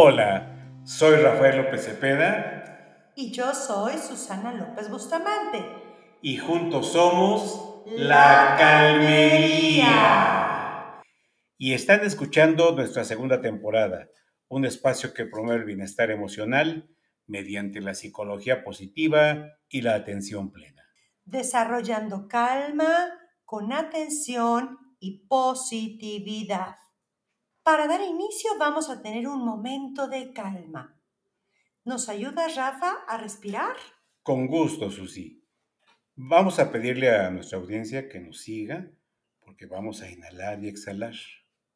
Hola, soy Rafael López Cepeda. Y yo soy Susana López Bustamante. Y juntos somos La Calmería. Y están escuchando nuestra segunda temporada, un espacio que promueve el bienestar emocional mediante la psicología positiva y la atención plena. Desarrollando calma con atención y positividad. Para dar inicio vamos a tener un momento de calma. ¿Nos ayuda Rafa a respirar? Con gusto, Susi. Vamos a pedirle a nuestra audiencia que nos siga porque vamos a inhalar y exhalar.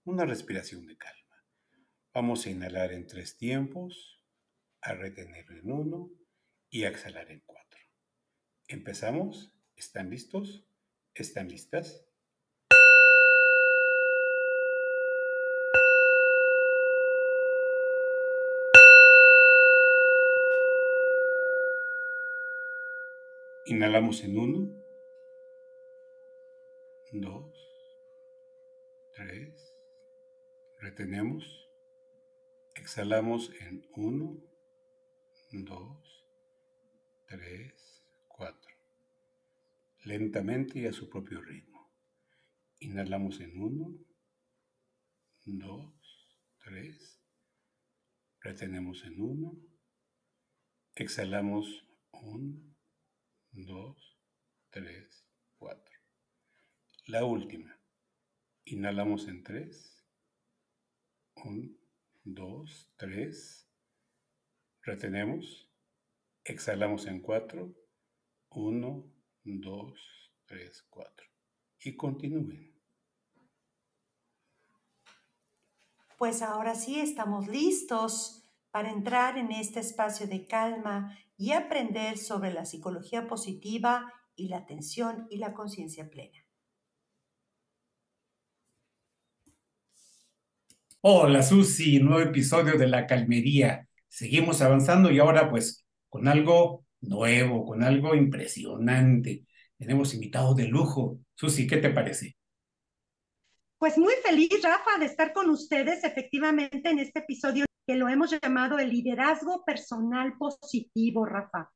Una respiración de calma. Vamos a inhalar en tres tiempos, a retener en uno y a exhalar en cuatro. ¿Empezamos? ¿Están listos? ¿Están listas? Inhalamos en uno, dos, tres, retenemos, exhalamos en uno, dos, tres, cuatro, lentamente y a su propio ritmo. Inhalamos en uno, dos, tres, retenemos en uno, exhalamos uno, dos, tres, cuatro. La última. Inhalamos en tres. Un, dos, tres. Retenemos. Exhalamos en cuatro. Uno, dos, tres, cuatro. Y continúen. Pues ahora sí estamos listos para entrar en este espacio de calma y aprender sobre la psicología positiva y la atención y la conciencia plena. Hola Susi, nuevo episodio de La Calmería. Seguimos avanzando y ahora pues con algo nuevo, con algo impresionante. Tenemos invitados de lujo. Susi, ¿qué te parece? Pues muy feliz, Rafa, de estar con ustedes efectivamente en este episodio que lo hemos llamado el liderazgo personal positivo, Rafa.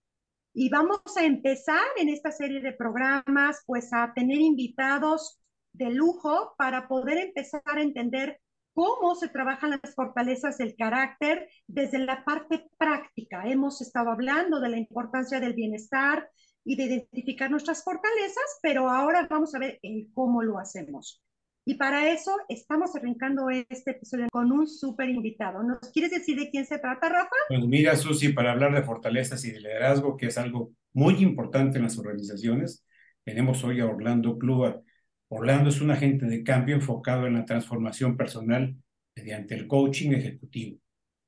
Y vamos a empezar en esta serie de programas, pues a tener invitados de lujo para poder empezar a entender cómo se trabajan las fortalezas del carácter desde la parte práctica. Hemos estado hablando de la importancia del bienestar y de identificar nuestras fortalezas, pero ahora vamos a ver el cómo lo hacemos. Y para eso estamos arrancando este episodio con un súper invitado. ¿Nos quieres decir de quién se trata, Rafa? Pues mira, Susi, para hablar de fortalezas y de liderazgo, que es algo muy importante en las organizaciones, tenemos hoy a Orlando Clua. Orlando es un agente de cambio enfocado en la transformación personal mediante el coaching ejecutivo,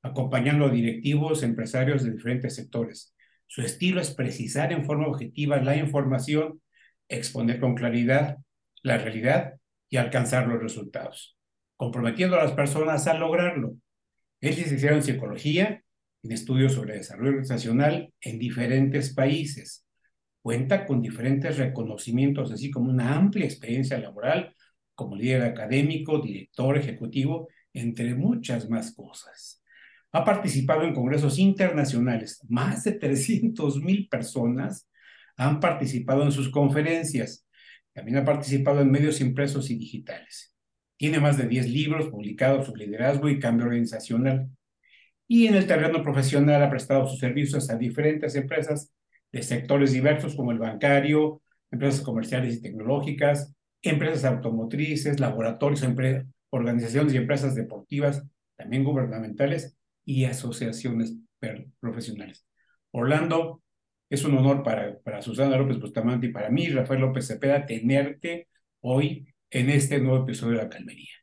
acompañando a directivos, empresarios de diferentes sectores. Su estilo es precisar en forma objetiva la información, exponer con claridad la realidad y alcanzar los resultados, comprometiendo a las personas a lograrlo. Es licenciado en psicología, en estudios sobre desarrollo organizacional en diferentes países. Cuenta con diferentes reconocimientos, así como una amplia experiencia laboral como líder académico, director ejecutivo, entre muchas más cosas. Ha participado en congresos internacionales. Más de 300 mil personas han participado en sus conferencias también ha participado en medios impresos y digitales. Tiene más de 10 libros publicados sobre liderazgo y cambio organizacional. Y en el terreno profesional ha prestado sus servicios a diferentes empresas de sectores diversos como el bancario, empresas comerciales y tecnológicas, empresas automotrices, laboratorios, organizaciones y empresas deportivas, también gubernamentales y asociaciones profesionales. Orlando es un honor para, para Susana López Bustamante y para mí, Rafael López Cepeda, tenerte hoy en este nuevo episodio de La Calmería.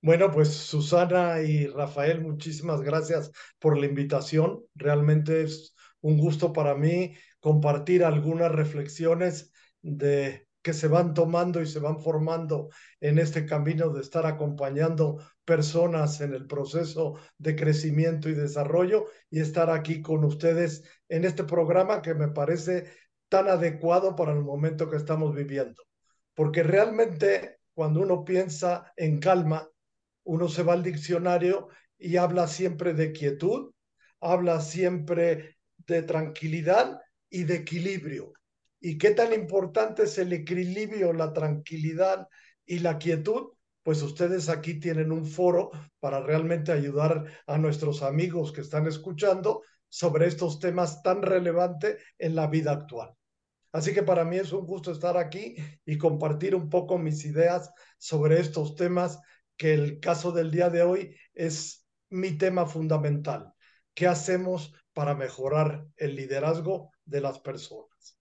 Bueno, pues Susana y Rafael, muchísimas gracias por la invitación. Realmente es un gusto para mí compartir algunas reflexiones de que se van tomando y se van formando en este camino de estar acompañando personas en el proceso de crecimiento y desarrollo y estar aquí con ustedes en este programa que me parece tan adecuado para el momento que estamos viviendo. Porque realmente cuando uno piensa en calma, uno se va al diccionario y habla siempre de quietud, habla siempre de tranquilidad y de equilibrio. ¿Y qué tan importante es el equilibrio, la tranquilidad y la quietud? Pues ustedes aquí tienen un foro para realmente ayudar a nuestros amigos que están escuchando sobre estos temas tan relevantes en la vida actual. Así que para mí es un gusto estar aquí y compartir un poco mis ideas sobre estos temas que el caso del día de hoy es mi tema fundamental. ¿Qué hacemos para mejorar el liderazgo de las personas?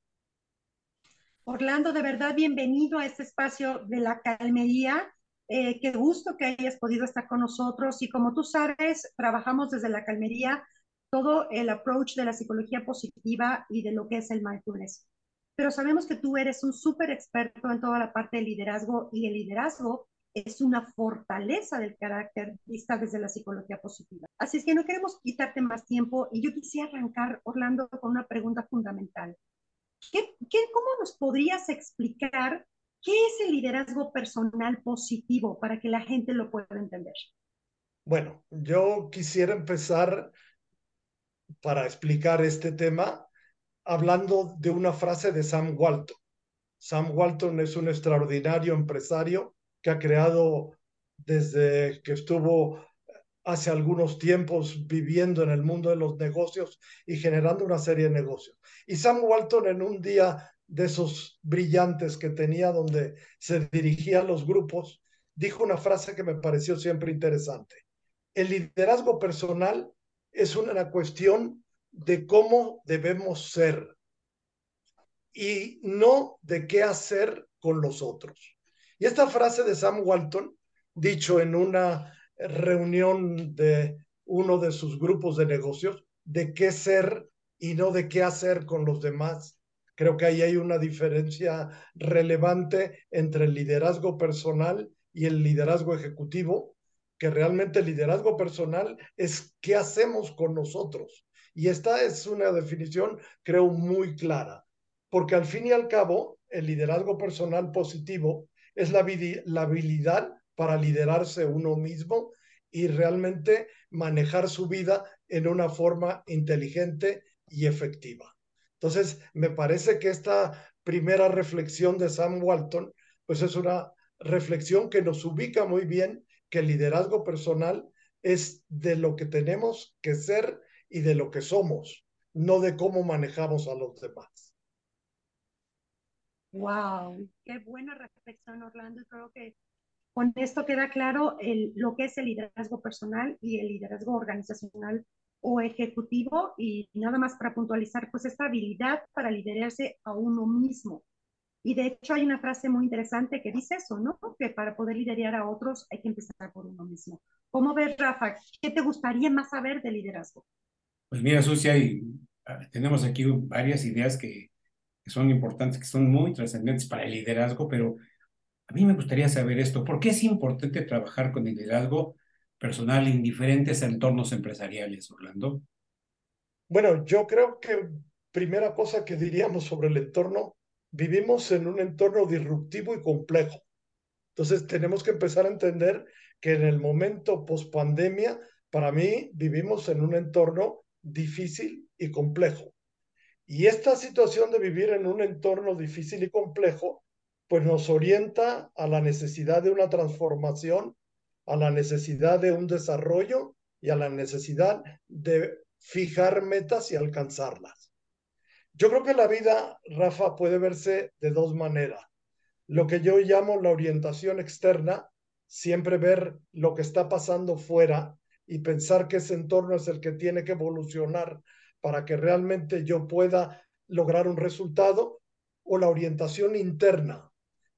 Orlando, de verdad, bienvenido a este espacio de la calmería. Eh, qué gusto que hayas podido estar con nosotros. Y como tú sabes, trabajamos desde la calmería todo el approach de la psicología positiva y de lo que es el mindfulness pero sabemos que tú eres un súper experto en toda la parte de liderazgo y el liderazgo es una fortaleza del carácter vista desde la psicología positiva. Así es que no queremos quitarte más tiempo y yo quisiera arrancar, Orlando, con una pregunta fundamental. ¿Qué, qué, cómo nos podrías explicar qué es el liderazgo personal positivo para que la gente lo pueda entender? Bueno, yo quisiera empezar para explicar este tema hablando de una frase de Sam Walton. Sam Walton es un extraordinario empresario que ha creado desde que estuvo hace algunos tiempos viviendo en el mundo de los negocios y generando una serie de negocios. Y Sam Walton en un día de esos brillantes que tenía donde se dirigían los grupos, dijo una frase que me pareció siempre interesante. El liderazgo personal es una cuestión de cómo debemos ser y no de qué hacer con los otros. Y esta frase de Sam Walton, dicho en una reunión de uno de sus grupos de negocios, de qué ser y no de qué hacer con los demás. Creo que ahí hay una diferencia relevante entre el liderazgo personal y el liderazgo ejecutivo, que realmente el liderazgo personal es qué hacemos con nosotros y esta es una definición, creo, muy clara, porque al fin y al cabo, el liderazgo personal positivo es la, la habilidad para liderarse uno mismo y realmente manejar su vida en una forma inteligente y efectiva. Entonces, me parece que esta primera reflexión de Sam Walton, pues es una reflexión que nos ubica muy bien que el liderazgo personal es de lo que tenemos que ser y de lo que somos, no de cómo manejamos a los demás. Wow, qué buena reflexión, Orlando. Creo que con esto queda claro el, lo que es el liderazgo personal y el liderazgo organizacional o ejecutivo y nada más para puntualizar, pues esta habilidad para liderarse a uno mismo. Y de hecho hay una frase muy interesante que dice eso, ¿no? Que para poder liderar a otros hay que empezar por uno mismo. ¿Cómo ves, Rafa? ¿Qué te gustaría más saber de liderazgo? Pues mira, Susi, ah, tenemos aquí varias ideas que, que son importantes, que son muy trascendentes para el liderazgo, pero a mí me gustaría saber esto. ¿Por qué es importante trabajar con el liderazgo personal en diferentes entornos empresariales, Orlando? Bueno, yo creo que primera cosa que diríamos sobre el entorno, vivimos en un entorno disruptivo y complejo. Entonces tenemos que empezar a entender que en el momento post pandemia, para mí vivimos en un entorno difícil y complejo. Y esta situación de vivir en un entorno difícil y complejo, pues nos orienta a la necesidad de una transformación, a la necesidad de un desarrollo y a la necesidad de fijar metas y alcanzarlas. Yo creo que la vida, Rafa, puede verse de dos maneras. Lo que yo llamo la orientación externa, siempre ver lo que está pasando fuera y pensar que ese entorno es el que tiene que evolucionar para que realmente yo pueda lograr un resultado, o la orientación interna,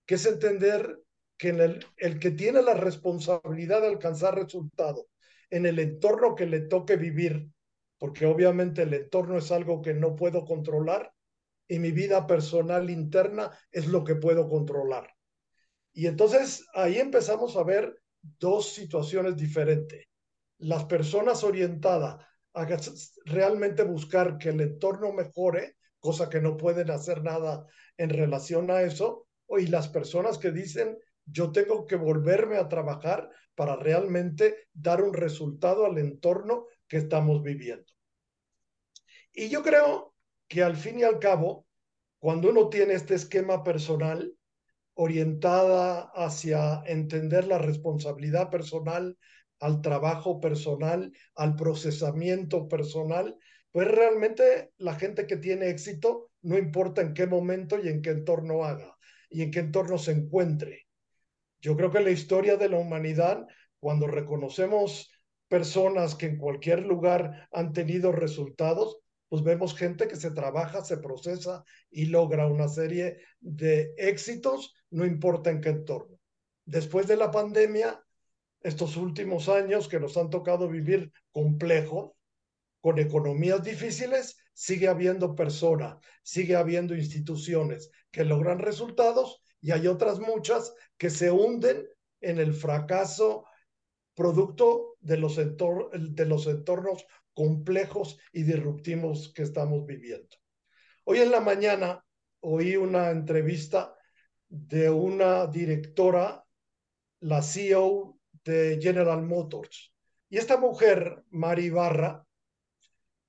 que es entender que el, el que tiene la responsabilidad de alcanzar resultado en el entorno que le toque vivir, porque obviamente el entorno es algo que no puedo controlar y mi vida personal interna es lo que puedo controlar. Y entonces ahí empezamos a ver dos situaciones diferentes las personas orientadas a realmente buscar que el entorno mejore, cosa que no pueden hacer nada en relación a eso, y las personas que dicen yo tengo que volverme a trabajar para realmente dar un resultado al entorno que estamos viviendo. Y yo creo que al fin y al cabo, cuando uno tiene este esquema personal orientada hacia entender la responsabilidad personal, al trabajo personal, al procesamiento personal, pues realmente la gente que tiene éxito, no importa en qué momento y en qué entorno haga y en qué entorno se encuentre. Yo creo que la historia de la humanidad, cuando reconocemos personas que en cualquier lugar han tenido resultados, pues vemos gente que se trabaja, se procesa y logra una serie de éxitos, no importa en qué entorno. Después de la pandemia, estos últimos años que nos han tocado vivir complejos, con economías difíciles, sigue habiendo personas, sigue habiendo instituciones que logran resultados y hay otras muchas que se hunden en el fracaso producto de los, entornos complejos y disruptivos que estamos viviendo. Hoy en la mañana oí una entrevista de una directora, la CEO de General Motors. Y esta mujer, Mari Barra,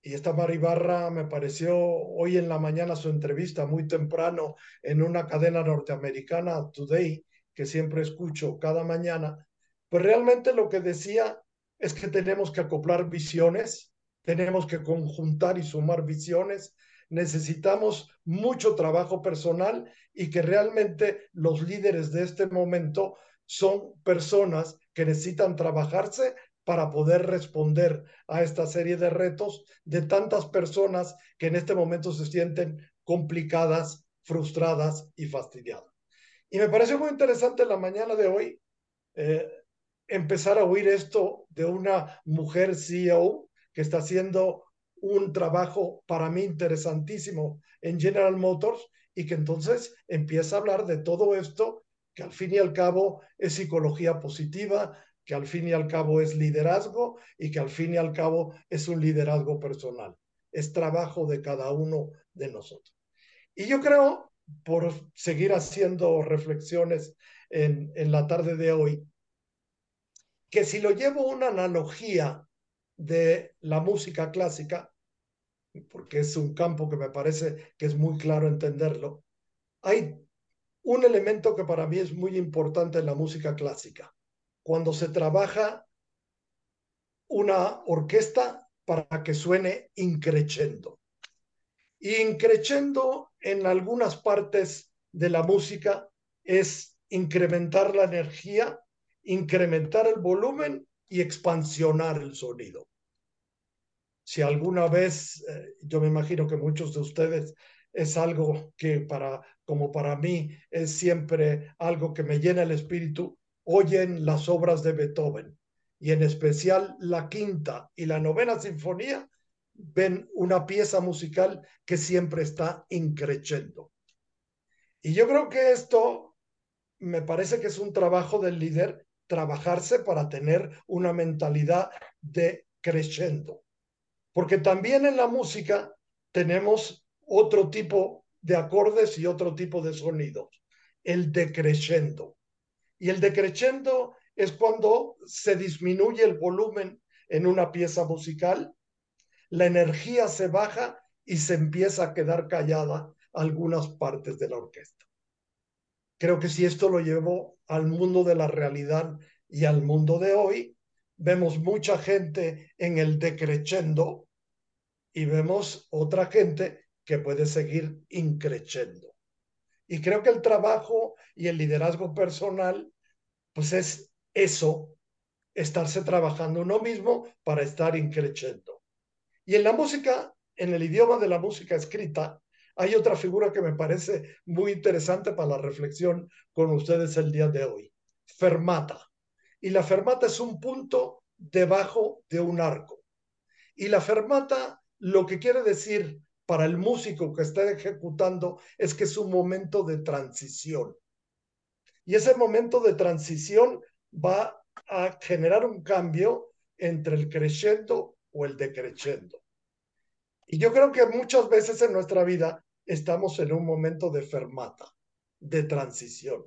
y esta Mari Barra me pareció hoy en la mañana su entrevista muy temprano en una cadena norteamericana, Today, que siempre escucho cada mañana, pues realmente lo que decía es que tenemos que acoplar visiones, tenemos que conjuntar y sumar visiones, necesitamos mucho trabajo personal y que realmente los líderes de este momento son personas que necesitan trabajarse para poder responder a esta serie de retos de tantas personas que en este momento se sienten complicadas, frustradas y fastidiadas. Y me pareció muy interesante la mañana de hoy eh, empezar a oír esto de una mujer CEO que está haciendo un trabajo para mí interesantísimo en General Motors y que entonces empieza a hablar de todo esto que al fin y al cabo es psicología positiva, que al fin y al cabo es liderazgo y que al fin y al cabo es un liderazgo personal. Es trabajo de cada uno de nosotros. Y yo creo, por seguir haciendo reflexiones en, en la tarde de hoy, que si lo llevo una analogía de la música clásica, porque es un campo que me parece que es muy claro entenderlo, hay un elemento que para mí es muy importante en la música clásica. Cuando se trabaja una orquesta para que suene increchendo. Increchendo en algunas partes de la música es incrementar la energía, incrementar el volumen y expansionar el sonido. Si alguna vez, eh, yo me imagino que muchos de ustedes es algo que para, como para mí, es siempre algo que me llena el espíritu, oyen las obras de Beethoven y en especial la quinta y la novena sinfonía, ven una pieza musical que siempre está increciendo. Y yo creo que esto me parece que es un trabajo del líder trabajarse para tener una mentalidad de crescendo. Porque también en la música tenemos otro tipo de acordes y otro tipo de sonidos, el decreciendo. Y el decreciendo es cuando se disminuye el volumen en una pieza musical, la energía se baja y se empieza a quedar callada algunas partes de la orquesta. Creo que si esto lo llevo al mundo de la realidad y al mundo de hoy, vemos mucha gente en el decrechendo y vemos otra gente que puede seguir increchendo. Y creo que el trabajo y el liderazgo personal, pues es eso, estarse trabajando uno mismo para estar increchendo. Y en la música, en el idioma de la música escrita, hay otra figura que me parece muy interesante para la reflexión con ustedes el día de hoy. Fermata. Y la fermata es un punto debajo de un arco. Y la fermata lo que quiere decir para el músico que está ejecutando es que es un momento de transición. Y ese momento de transición va a generar un cambio entre el crescendo o el decreciendo. Y yo creo que muchas veces en nuestra vida estamos en un momento de fermata, de transición.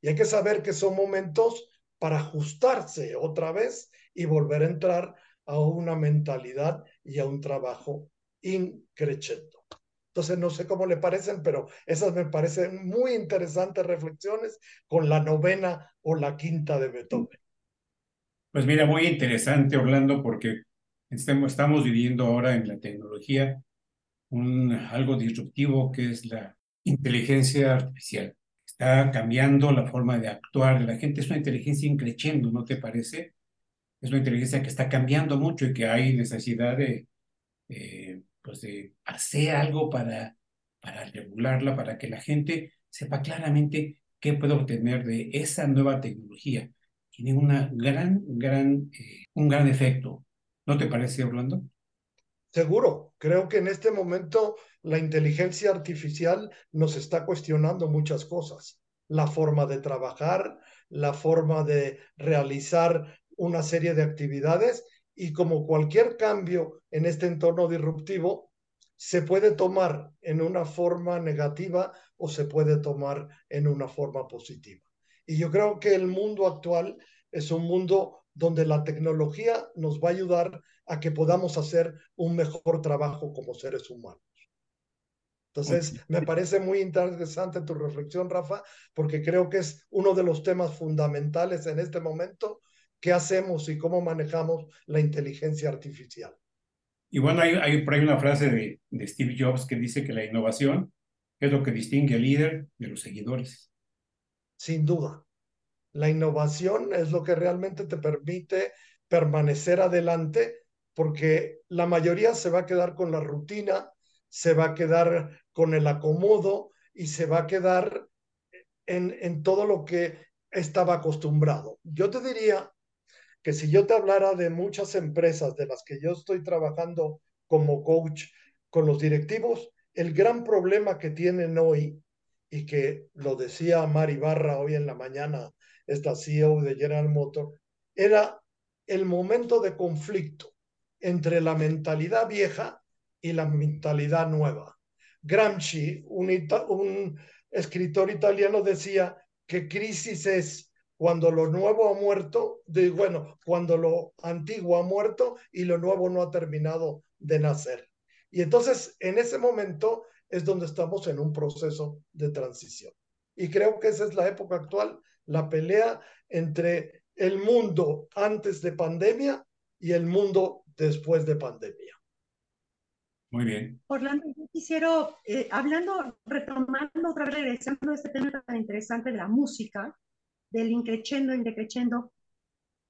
Y hay que saber que son momentos para ajustarse otra vez y volver a entrar a una mentalidad y a un trabajo increchendo. Entonces, no sé cómo le parecen, pero esas me parecen muy interesantes reflexiones con la novena o la quinta de Beethoven. Pues mira, muy interesante, Orlando, porque estamos viviendo ahora en la tecnología algo disruptivo que es la inteligencia artificial. Está cambiando la forma de actuar de la gente. Es una inteligencia increciendo, ¿no te parece? Es una inteligencia que está cambiando mucho y que hay necesidad de, eh, pues de hacer algo para, para regularla, para que la gente sepa claramente qué puede obtener de esa nueva tecnología. Tiene una gran, gran, eh, un gran efecto. ¿No te parece, Orlando? Seguro, creo que en este momento la inteligencia artificial nos está cuestionando muchas cosas. La forma de trabajar, la forma de realizar una serie de actividades y como cualquier cambio en este entorno disruptivo, se puede tomar en una forma negativa o se puede tomar en una forma positiva. Y yo creo que el mundo actual es un mundo donde la tecnología nos va a ayudar a que podamos hacer un mejor trabajo como seres humanos. Entonces, me parece muy interesante tu reflexión, Rafa, porque creo que es uno de los temas fundamentales en este momento qué hacemos y cómo manejamos la inteligencia artificial. Y bueno, hay, hay por ahí una frase de, de Steve Jobs que dice que la innovación es lo que distingue al líder de los seguidores. Sin duda. La innovación es lo que realmente te permite permanecer adelante porque la mayoría se va a quedar con la rutina, se va a quedar con el acomodo y se va a quedar en, en todo lo que estaba acostumbrado. Yo te diría que si yo te hablara de muchas empresas de las que yo estoy trabajando como coach con los directivos, el gran problema que tienen hoy, y que lo decía Mari Barra hoy en la mañana, esta CEO de General Motors, era el momento de conflicto entre la mentalidad vieja y la mentalidad nueva. Gramsci, un, un escritor italiano, decía que crisis es cuando lo nuevo ha muerto, de, bueno, cuando lo antiguo ha muerto y lo nuevo no ha terminado de nacer. Y entonces, en ese momento es donde estamos en un proceso de transición. Y creo que esa es la época actual, la pelea entre el mundo antes de pandemia y el mundo después de pandemia. Muy bien. Orlando, yo quisiera, eh, hablando, retomando otra vez, regresando a este tema tan interesante de la música, del increchendo, indecrechendo.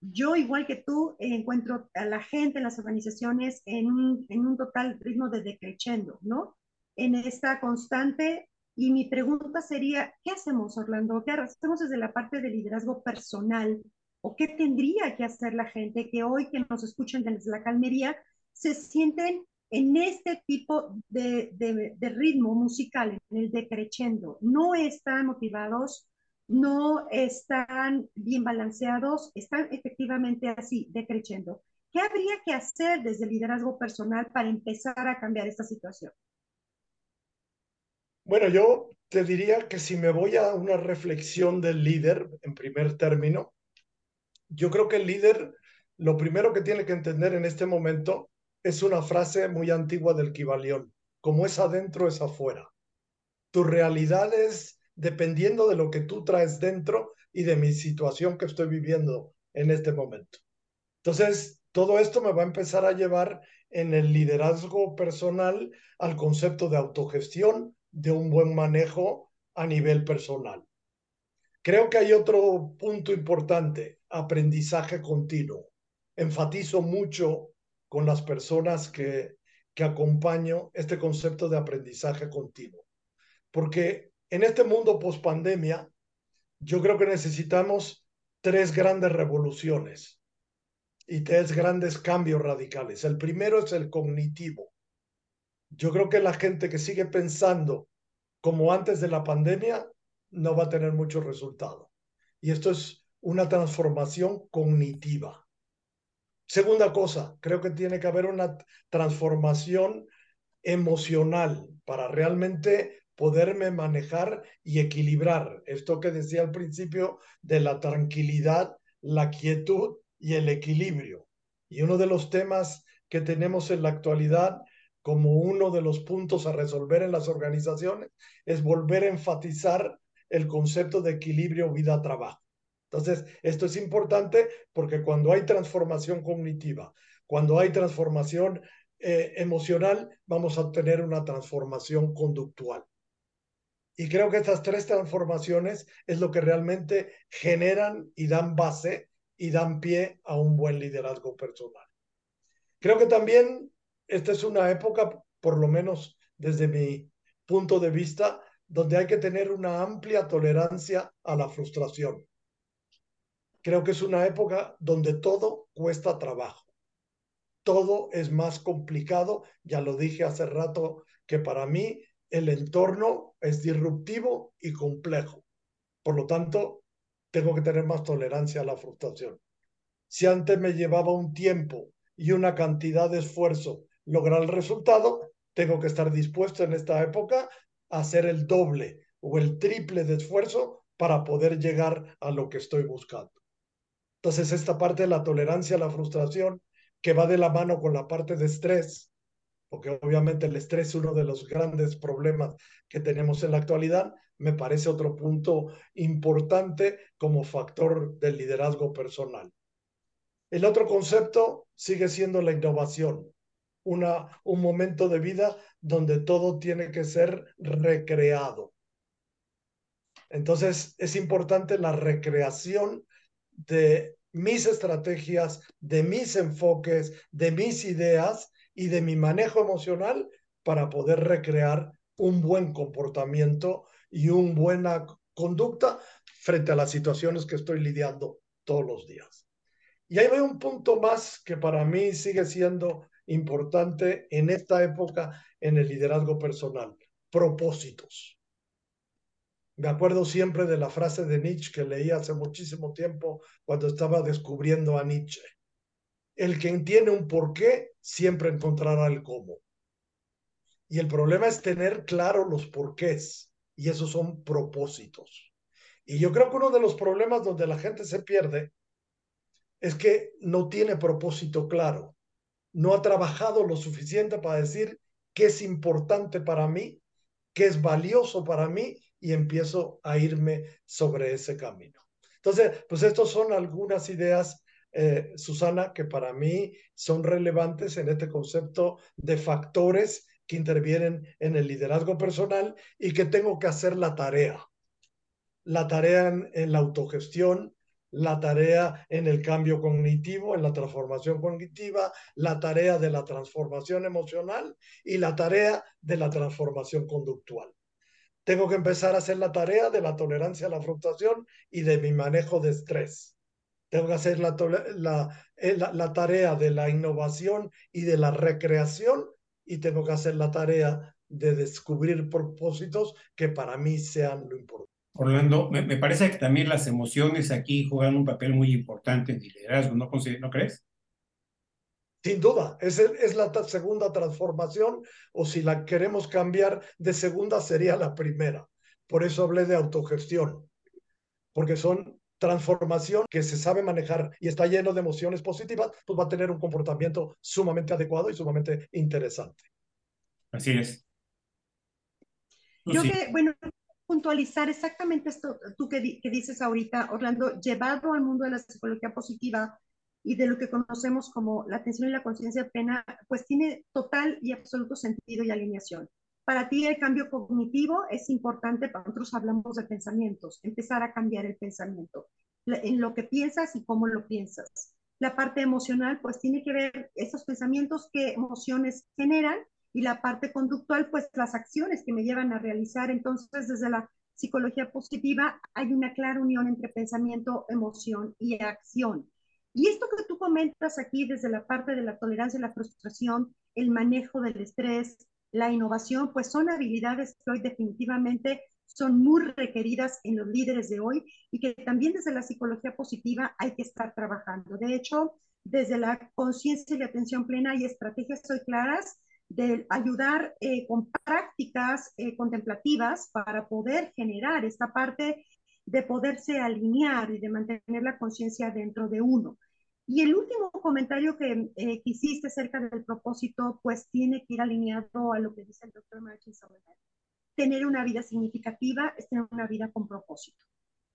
Yo, igual que tú, encuentro a la gente en las organizaciones en un, total ritmo de decrechendo, ¿no? En esta constante. Y mi pregunta sería, ¿qué hacemos, Orlando? ¿Qué hacemos desde la parte de liderazgo personal? ¿O qué tendría que hacer la gente que hoy que nos escuchan desde la calmería se sienten en este tipo de, de, de ritmo musical, en el decrechendo? No están motivados, no están bien balanceados, están efectivamente así, decreciendo. ¿Qué habría que hacer desde el liderazgo personal para empezar a cambiar esta situación? Bueno, yo te diría que si me voy a una reflexión del líder, en primer término, yo creo que el líder lo primero que tiene que entender en este momento es una frase muy antigua del Kibalión, como es adentro es afuera. Tu realidad es dependiendo de lo que tú traes dentro y de mi situación que estoy viviendo en este momento. Entonces, todo esto me va a empezar a llevar en el liderazgo personal al concepto de autogestión, de un buen manejo a nivel personal. Creo que hay otro punto importante, aprendizaje continuo. Enfatizo mucho con las personas que, que acompaño este concepto de aprendizaje continuo, porque en este mundo post pandemia, yo creo que necesitamos tres grandes revoluciones y tres grandes cambios radicales. El primero es el cognitivo. Yo creo que la gente que sigue pensando como antes de la pandemia no va a tener mucho resultado. Y esto es una transformación cognitiva. Segunda cosa, creo que tiene que haber una transformación emocional para realmente poderme manejar y equilibrar. Esto que decía al principio de la tranquilidad, la quietud y el equilibrio. Y uno de los temas que tenemos en la actualidad como uno de los puntos a resolver en las organizaciones es volver a enfatizar el concepto de equilibrio vida-trabajo. Entonces, esto es importante porque cuando hay transformación cognitiva, cuando hay transformación eh, emocional, vamos a tener una transformación conductual. Y creo que estas tres transformaciones es lo que realmente generan y dan base y dan pie a un buen liderazgo personal. Creo que también esta es una época, por lo menos desde mi punto de vista, donde hay que tener una amplia tolerancia a la frustración. Creo que es una época donde todo cuesta trabajo. Todo es más complicado. Ya lo dije hace rato que para mí el entorno es disruptivo y complejo. Por lo tanto, tengo que tener más tolerancia a la frustración. Si antes me llevaba un tiempo y una cantidad de esfuerzo lograr el resultado, tengo que estar dispuesto en esta época a hacer el doble o el triple de esfuerzo para poder llegar a lo que estoy buscando. Entonces, esta parte de la tolerancia a la frustración, que va de la mano con la parte de estrés, porque obviamente el estrés es uno de los grandes problemas que tenemos en la actualidad, me parece otro punto importante como factor del liderazgo personal. El otro concepto sigue siendo la innovación, una, un momento de vida donde todo tiene que ser recreado. Entonces es importante la recreación de mis estrategias, de mis enfoques, de mis ideas y de mi manejo emocional para poder recrear un buen comportamiento y una buena conducta frente a las situaciones que estoy lidiando todos los días. Y ahí veo un punto más que para mí sigue siendo importante en esta época en el liderazgo personal, propósitos. Me acuerdo siempre de la frase de Nietzsche que leí hace muchísimo tiempo cuando estaba descubriendo a Nietzsche. El que entiende un porqué siempre encontrará el cómo. Y el problema es tener claro los porqués, y esos son propósitos. Y yo creo que uno de los problemas donde la gente se pierde es que no tiene propósito claro, no ha trabajado lo suficiente para decir qué es importante para mí, qué es valioso para mí, y empiezo a irme sobre ese camino. Entonces, pues estas son algunas ideas eh, Susana, que para mí son relevantes en este concepto de factores que intervienen en el liderazgo personal y que tengo que hacer la tarea. La tarea en, la autogestión, la tarea en el cambio cognitivo, en la transformación cognitiva, la tarea de la transformación emocional y la tarea de la transformación conductual. Tengo que empezar a hacer la tarea de la tolerancia a la frustración y de mi manejo de estrés tengo que hacer eh, la, la, tarea de la innovación y de la recreación y tengo que hacer la tarea de descubrir propósitos que para mí sean lo importante. Orlando, me, me parece que también las emociones aquí juegan un papel muy importante en el liderazgo, ¿no, ¿no crees? Sin duda, es, es la segunda transformación o si la queremos cambiar de segunda sería la primera. Por eso hablé de autogestión, porque son transformación que se sabe manejar y está lleno de emociones positivas, pues va a tener un comportamiento sumamente adecuado y sumamente interesante. Así es. Yo que, bueno, puntualizar exactamente esto, tú que, que dices ahorita, Orlando, llevado al mundo de la psicología positiva y de lo que conocemos como la atención y la conciencia plena, pues tiene total y absoluto sentido y alineación. Para ti el cambio cognitivo es importante, para nosotros hablamos de pensamientos, empezar a cambiar el pensamiento, en lo que piensas y cómo lo piensas. La parte emocional, pues tiene que ver esos pensamientos, qué emociones generan, y la parte conductual, pues las acciones que me llevan a realizar. Entonces, desde la psicología positiva hay una clara unión entre pensamiento, emoción y acción. Y esto que tú comentas aquí desde la parte de la tolerancia y la frustración, el manejo del estrés, la innovación, pues son habilidades que hoy definitivamente son muy requeridas en los líderes de hoy y que también desde la psicología positiva hay que estar trabajando. De hecho, desde la conciencia y la atención plena hay estrategias hoy claras de ayudar eh, con prácticas eh, contemplativas para poder generar esta parte de poderse alinear y de mantener la conciencia dentro de uno. Y el último comentario que eh, hiciste acerca del propósito, pues tiene que ir alineado a lo que dice el doctor Martin Soledad. Tener una vida significativa es tener una vida con propósito.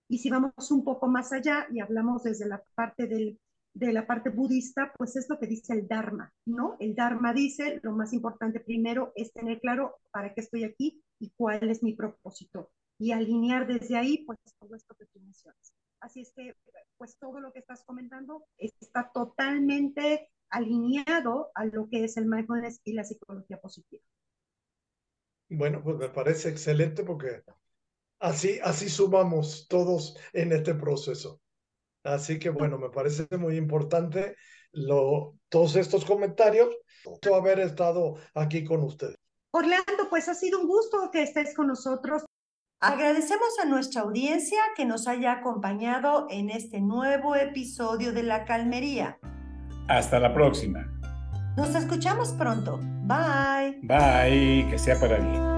Y si vamos un poco más allá y hablamos desde la parte del, de la parte budista, pues es lo que dice el Dharma, ¿no? El Dharma dice, lo más importante primero es tener claro para qué estoy aquí y cuál es mi propósito. Y alinear desde ahí, pues todo esto que tú mencionas. Así es que, pues todo lo que estás comentando está totalmente alineado a lo que es el mindfulness y la psicología positiva. Bueno, pues me parece excelente porque así, así sumamos todos en este proceso. Así que bueno, me parece muy importante lo, todos estos comentarios, haber estado aquí con ustedes. Orlando, pues ha sido un gusto que estés con nosotros. Agradecemos a nuestra audiencia que nos haya acompañado en este nuevo episodio de La Calmería. Hasta la próxima. Nos escuchamos pronto. Bye. Bye, que sea para bien.